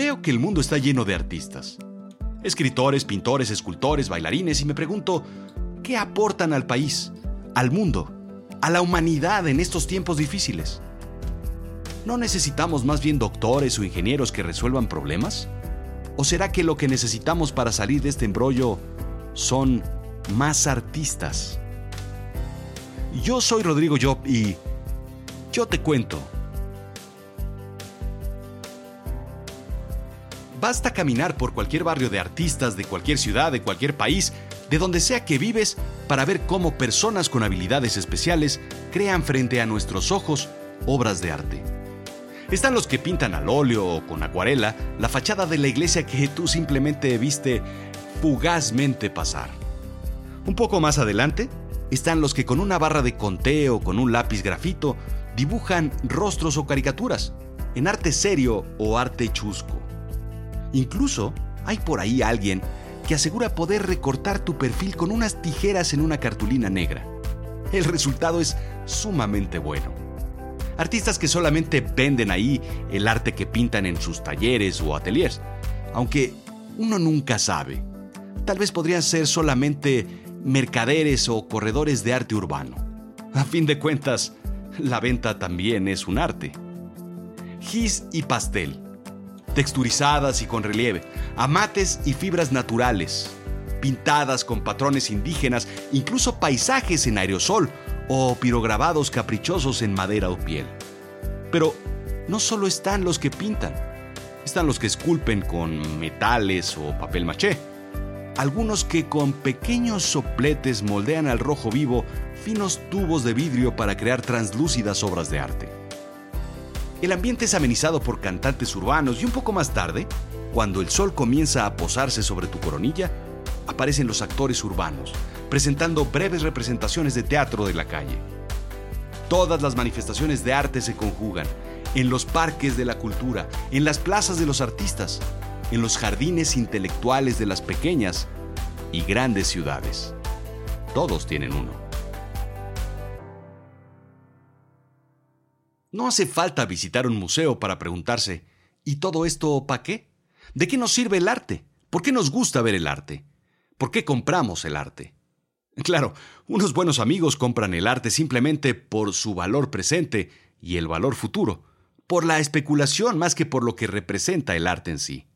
Veo que el mundo está lleno de artistas. Escritores, pintores, escultores, bailarines y me pregunto, ¿qué aportan al país, al mundo, a la humanidad en estos tiempos difíciles? ¿No necesitamos más bien doctores o ingenieros que resuelvan problemas? ¿O será que lo que necesitamos para salir de este embrollo son más artistas? Yo soy Rodrigo Job y yo te cuento. Basta caminar por cualquier barrio de artistas de cualquier ciudad, de cualquier país, de donde sea que vives, para ver cómo personas con habilidades especiales crean frente a nuestros ojos obras de arte. Están los que pintan al óleo o con acuarela la fachada de la iglesia que tú simplemente viste fugazmente pasar. Un poco más adelante están los que con una barra de conteo o con un lápiz grafito dibujan rostros o caricaturas, en arte serio o arte chusco. Incluso hay por ahí alguien que asegura poder recortar tu perfil con unas tijeras en una cartulina negra. El resultado es sumamente bueno. Artistas que solamente venden ahí el arte que pintan en sus talleres o ateliers, aunque uno nunca sabe. Tal vez podrían ser solamente mercaderes o corredores de arte urbano. A fin de cuentas, la venta también es un arte. Gis y pastel, texturizadas y con relieve, amates y fibras naturales, pintadas con patrones indígenas, incluso paisajes en aerosol o pirograbados caprichosos en madera o piel. Pero no solo están los que pintan, están los que esculpen con metales o papel maché algunos que con pequeños sopletes moldean al rojo vivo finos tubos de vidrio para crear translúcidas obras de arte. El ambiente es amenizado por cantantes urbanos y un poco más tarde, cuando el sol comienza a posarse sobre tu coronilla, aparecen los actores urbanos, presentando breves representaciones de teatro de la calle. Todas las manifestaciones de arte se conjugan, en los parques de la cultura, en las plazas de los artistas, en los jardines intelectuales de las pequeñas y grandes ciudades. Todos tienen uno. No hace falta visitar un museo para preguntarse, ¿y todo esto para qué? ¿De qué nos sirve el arte? ¿Por qué nos gusta ver el arte? ¿Por qué compramos el arte? Claro, unos buenos amigos compran el arte simplemente por su valor presente y el valor futuro, por la especulación más que por lo que representa el arte en sí.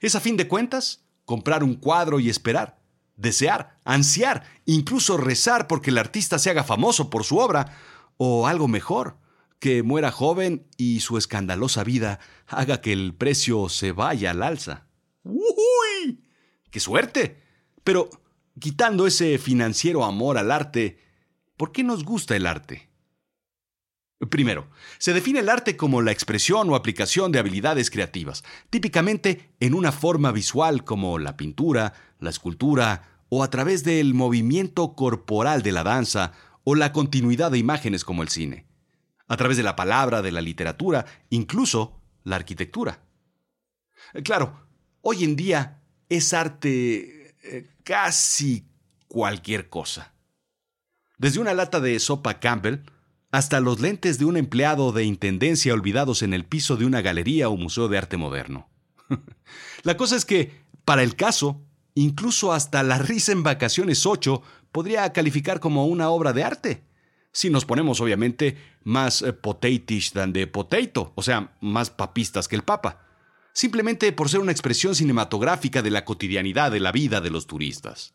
Es a fin de cuentas comprar un cuadro y esperar, desear, ansiar, incluso rezar porque el artista se haga famoso por su obra, o algo mejor, que muera joven y su escandalosa vida haga que el precio se vaya al alza. ¡Uy! ¡Qué suerte! Pero, quitando ese financiero amor al arte, ¿por qué nos gusta el arte? Primero, se define el arte como la expresión o aplicación de habilidades creativas, típicamente en una forma visual como la pintura, la escultura o a través del movimiento corporal de la danza o la continuidad de imágenes como el cine, a través de la palabra, de la literatura, incluso la arquitectura. Claro, hoy en día es arte eh, casi cualquier cosa. Desde una lata de sopa Campbell, hasta los lentes de un empleado de intendencia olvidados en el piso de una galería o museo de arte moderno. la cosa es que, para el caso, incluso hasta la risa en vacaciones 8 podría calificar como una obra de arte. Si nos ponemos, obviamente, más eh, potatish than de potato, o sea, más papistas que el papa. Simplemente por ser una expresión cinematográfica de la cotidianidad de la vida de los turistas.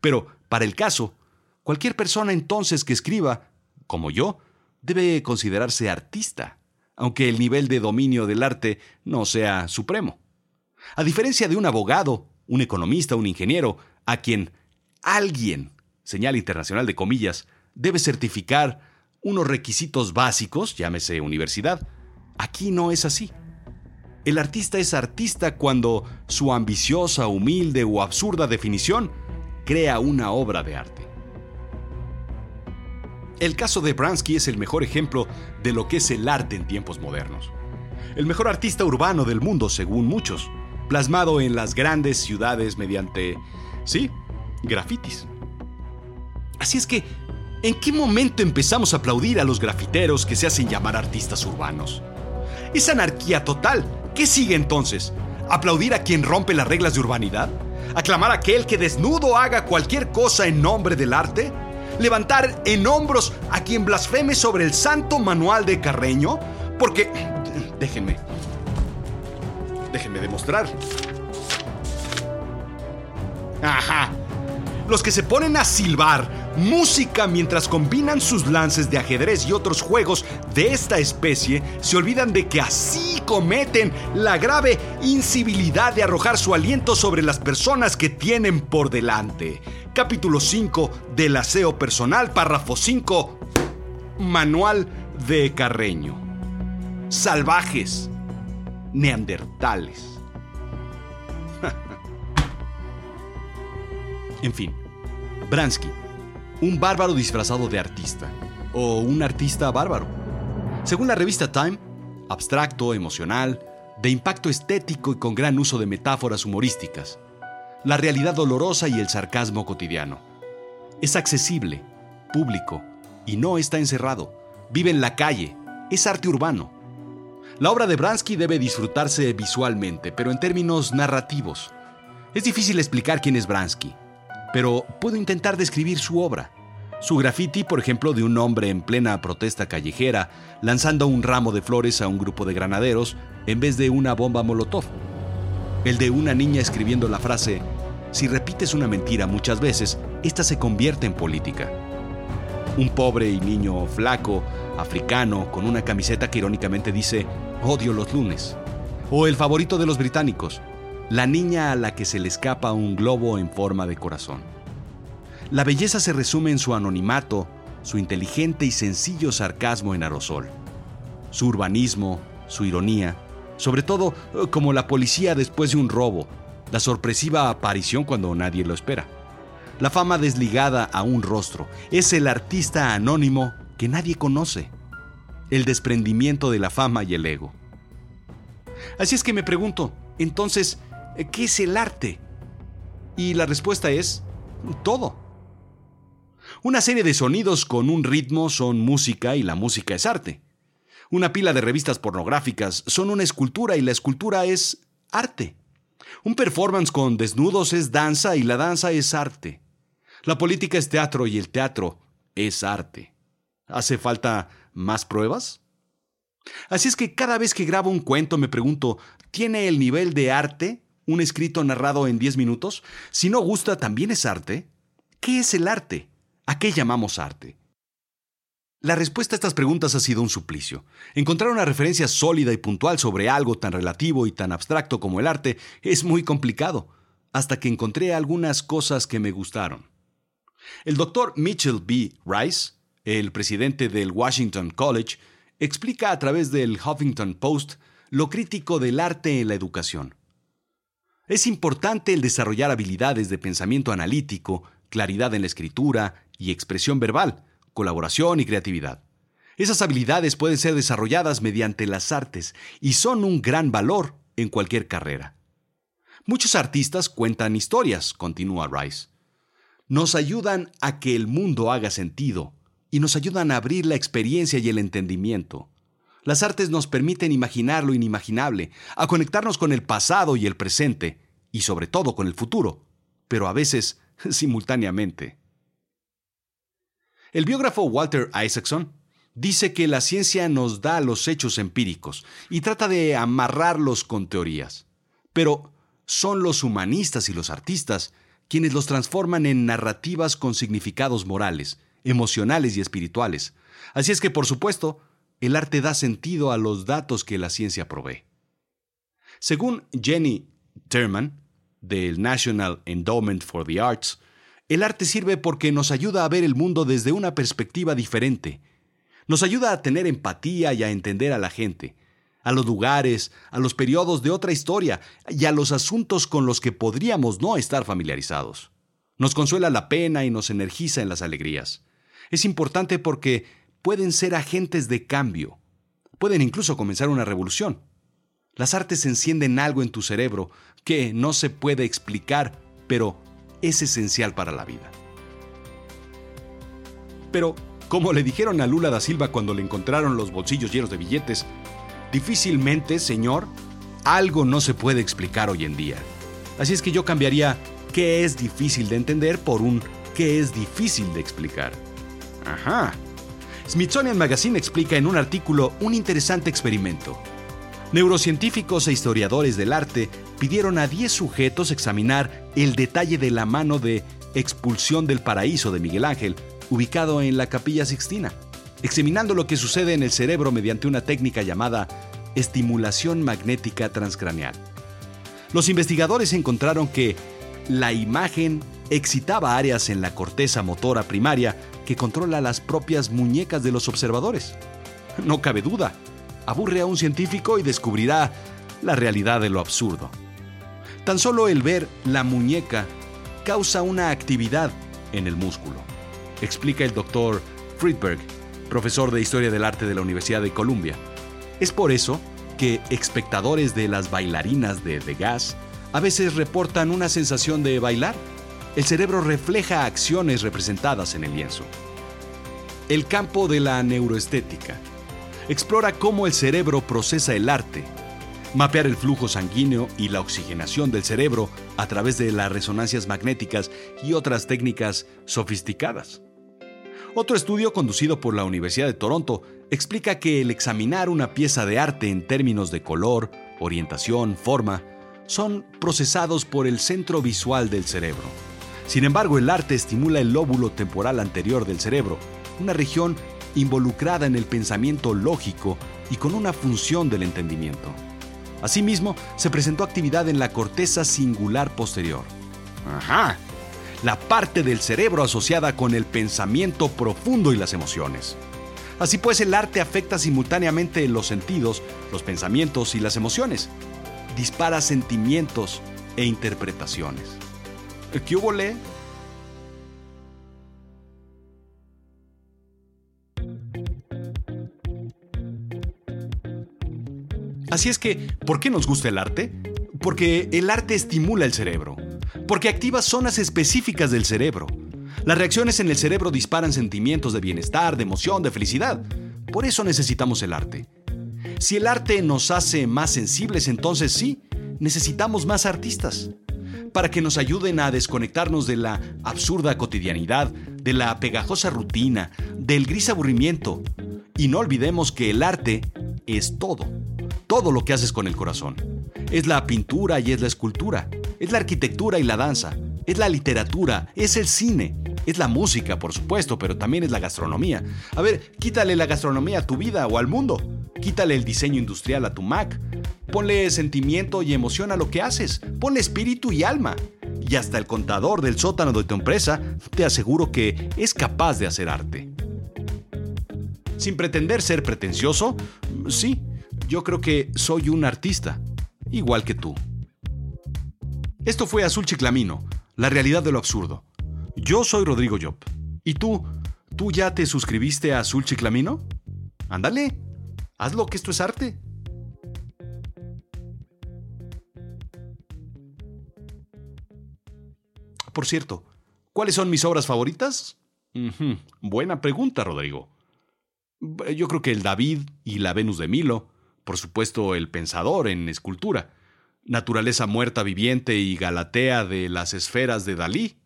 Pero, para el caso, cualquier persona entonces que escriba como yo, debe considerarse artista, aunque el nivel de dominio del arte no sea supremo. A diferencia de un abogado, un economista, un ingeniero, a quien alguien, señal internacional de comillas, debe certificar unos requisitos básicos, llámese universidad, aquí no es así. El artista es artista cuando su ambiciosa, humilde o absurda definición crea una obra de arte. El caso de Bransky es el mejor ejemplo de lo que es el arte en tiempos modernos. El mejor artista urbano del mundo, según muchos, plasmado en las grandes ciudades mediante, sí, grafitis. Así es que, ¿en qué momento empezamos a aplaudir a los grafiteros que se hacen llamar artistas urbanos? Es anarquía total ¿Qué sigue entonces? ¿Aplaudir a quien rompe las reglas de urbanidad? ¿Aclamar a aquel que desnudo haga cualquier cosa en nombre del arte? ¿Levantar en hombros a quien blasfeme sobre el santo manual de Carreño? Porque... Déjenme. Déjenme demostrar. Ajá. Los que se ponen a silbar música mientras combinan sus lances de ajedrez y otros juegos de esta especie se olvidan de que así cometen la grave incivilidad de arrojar su aliento sobre las personas que tienen por delante. Capítulo 5 del aseo personal, párrafo 5, manual de Carreño. Salvajes, neandertales. En fin, Bransky, un bárbaro disfrazado de artista, o un artista bárbaro. Según la revista Time, abstracto, emocional, de impacto estético y con gran uso de metáforas humorísticas, la realidad dolorosa y el sarcasmo cotidiano. Es accesible, público, y no está encerrado. Vive en la calle, es arte urbano. La obra de Bransky debe disfrutarse visualmente, pero en términos narrativos. Es difícil explicar quién es Bransky pero puedo intentar describir su obra. Su graffiti, por ejemplo, de un hombre en plena protesta callejera, lanzando un ramo de flores a un grupo de granaderos en vez de una bomba molotov. El de una niña escribiendo la frase, si repites una mentira muchas veces, esta se convierte en política. Un pobre y niño flaco, africano, con una camiseta que irónicamente dice, odio los lunes. O el favorito de los británicos, la niña a la que se le escapa un globo en forma de corazón. La belleza se resume en su anonimato, su inteligente y sencillo sarcasmo en aerosol, su urbanismo, su ironía, sobre todo eh, como la policía después de un robo, la sorpresiva aparición cuando nadie lo espera. La fama desligada a un rostro es el artista anónimo que nadie conoce, el desprendimiento de la fama y el ego. Así es que me pregunto, entonces, ¿Qué es el arte? Y la respuesta es todo. Una serie de sonidos con un ritmo son música y la música es arte. Una pila de revistas pornográficas son una escultura y la escultura es arte. Un performance con desnudos es danza y la danza es arte. La política es teatro y el teatro es arte. ¿Hace falta más pruebas? Así es que cada vez que grabo un cuento me pregunto, ¿tiene el nivel de arte un escrito narrado en 10 minutos? Si no gusta, ¿también es arte? ¿Qué es el arte? ¿A qué llamamos arte? La respuesta a estas preguntas ha sido un suplicio. Encontrar una referencia sólida y puntual sobre algo tan relativo y tan abstracto como el arte es muy complicado, hasta que encontré algunas cosas que me gustaron. El doctor Mitchell B. Rice, el presidente del Washington College, explica a través del Huffington Post lo crítico del arte en la educación. Es importante el desarrollar habilidades de pensamiento analítico, claridad en la escritura y expresión verbal, colaboración y creatividad. Esas habilidades pueden ser desarrolladas mediante las artes y son un gran valor en cualquier carrera. Muchos artistas cuentan historias, continúa Rice. Nos ayudan a que el mundo haga sentido y nos ayudan a abrir la experiencia y el entendimiento. Las artes nos permiten imaginar lo inimaginable, a conectarnos con el pasado y el presente, y sobre todo con el futuro, pero a veces simultáneamente. El biógrafo Walter Isaacson dice que la ciencia nos da los hechos empíricos y trata de amarrarlos con teorías, pero son los humanistas y los artistas quienes los transforman en narrativas con significados morales, emocionales y espirituales. Así es que, por supuesto, el arte da sentido a los datos que la ciencia provee. Según Jenny Terman, del National Endowment for the Arts, el arte sirve porque nos ayuda a ver el mundo desde una perspectiva diferente. Nos ayuda a tener empatía y a entender a la gente, a los lugares, a los periodos de otra historia y a los asuntos con los que podríamos no estar familiarizados. Nos consuela la pena y nos energiza en las alegrías. Es importante porque pueden ser agentes de cambio. Pueden incluso comenzar una revolución. Las artes encienden algo en tu cerebro que no se puede explicar, pero es esencial para la vida. Pero, como le dijeron a Lula da Silva cuando le encontraron los bolsillos llenos de billetes, difícilmente, señor, algo no se puede explicar hoy en día. Así es que yo cambiaría qué es difícil de entender por un qué es difícil de explicar. Ajá. Smithsonian Magazine explica en un artículo un interesante experimento. Neurocientíficos e historiadores del arte pidieron a 10 sujetos examinar el detalle de la mano de Expulsión del Paraíso de Miguel Ángel, ubicado en la Capilla Sixtina, examinando lo que sucede en el cerebro mediante una técnica llamada estimulación magnética transcraneal. Los investigadores encontraron que la imagen excitaba áreas en la corteza motora primaria que controla las propias muñecas de los observadores. No cabe duda, aburre a un científico y descubrirá la realidad de lo absurdo. Tan solo el ver la muñeca causa una actividad en el músculo, explica el doctor Friedberg, profesor de Historia del Arte de la Universidad de Columbia. Es por eso que espectadores de las bailarinas de The Gas a veces reportan una sensación de bailar. El cerebro refleja acciones representadas en el lienzo. El campo de la neuroestética explora cómo el cerebro procesa el arte mapear el flujo sanguíneo y la oxigenación del cerebro a través de las resonancias magnéticas y otras técnicas sofisticadas. Otro estudio conducido por la Universidad de Toronto explica que el examinar una pieza de arte en términos de color, orientación, forma, son procesados por el centro visual del cerebro. Sin embargo, el arte estimula el lóbulo temporal anterior del cerebro, una región involucrada en el pensamiento lógico y con una función del entendimiento. Asimismo, se presentó actividad en la corteza singular posterior. Ajá, la parte del cerebro asociada con el pensamiento profundo y las emociones. Así pues, el arte afecta simultáneamente los sentidos, los pensamientos y las emociones. Dispara sentimientos e interpretaciones. ¿Qué hubo, le? Así es que, ¿por qué nos gusta el arte? Porque el arte estimula el cerebro, porque activa zonas específicas del cerebro. Las reacciones en el cerebro disparan sentimientos de bienestar, de emoción, de felicidad. Por eso necesitamos el arte. Si el arte nos hace más sensibles, entonces sí, necesitamos más artistas. Para que nos ayuden a desconectarnos de la absurda cotidianidad, de la pegajosa rutina, del gris aburrimiento. Y no olvidemos que el arte es todo todo lo que haces con el corazón. Es la pintura y es la escultura, es la arquitectura y la danza, es la literatura, es el cine, es la música, por supuesto, pero también es la gastronomía. A ver, quítale la gastronomía a tu vida o al mundo, quítale el diseño industrial a tu Mac, ponle sentimiento y emoción a lo que haces, ponle espíritu y alma. Y hasta el contador del sótano de tu empresa te aseguro que es capaz de hacer arte. Sin pretender ser pretencioso, sí, yo creo que soy un artista, igual que tú. Esto fue Azul Chiclamino, la realidad de lo absurdo. Yo soy Rodrigo Job. ¿Y tú? ¿Tú ya te suscribiste a Azul Chiclamino? Ándale, hazlo que esto es arte. Por cierto, ¿cuáles son mis obras favoritas? Buena pregunta, Rodrigo. Yo creo que el David y la Venus de Milo, por supuesto, el pensador en escultura, Naturaleza muerta viviente y Galatea de las esferas de Dalí,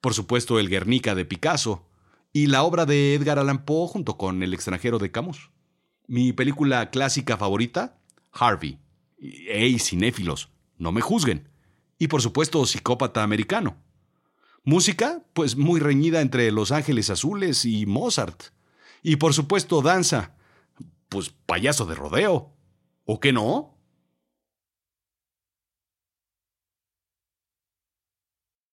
por supuesto, el Guernica de Picasso, y la obra de Edgar Allan Poe junto con El extranjero de Camus. Mi película clásica favorita, Harvey. ¡Ey, cinéfilos! No me juzguen. Y por supuesto, Psicópata Americano. Música, pues muy reñida entre Los Ángeles Azules y Mozart. Y por supuesto, danza. Pues payaso de rodeo. ¿O qué no?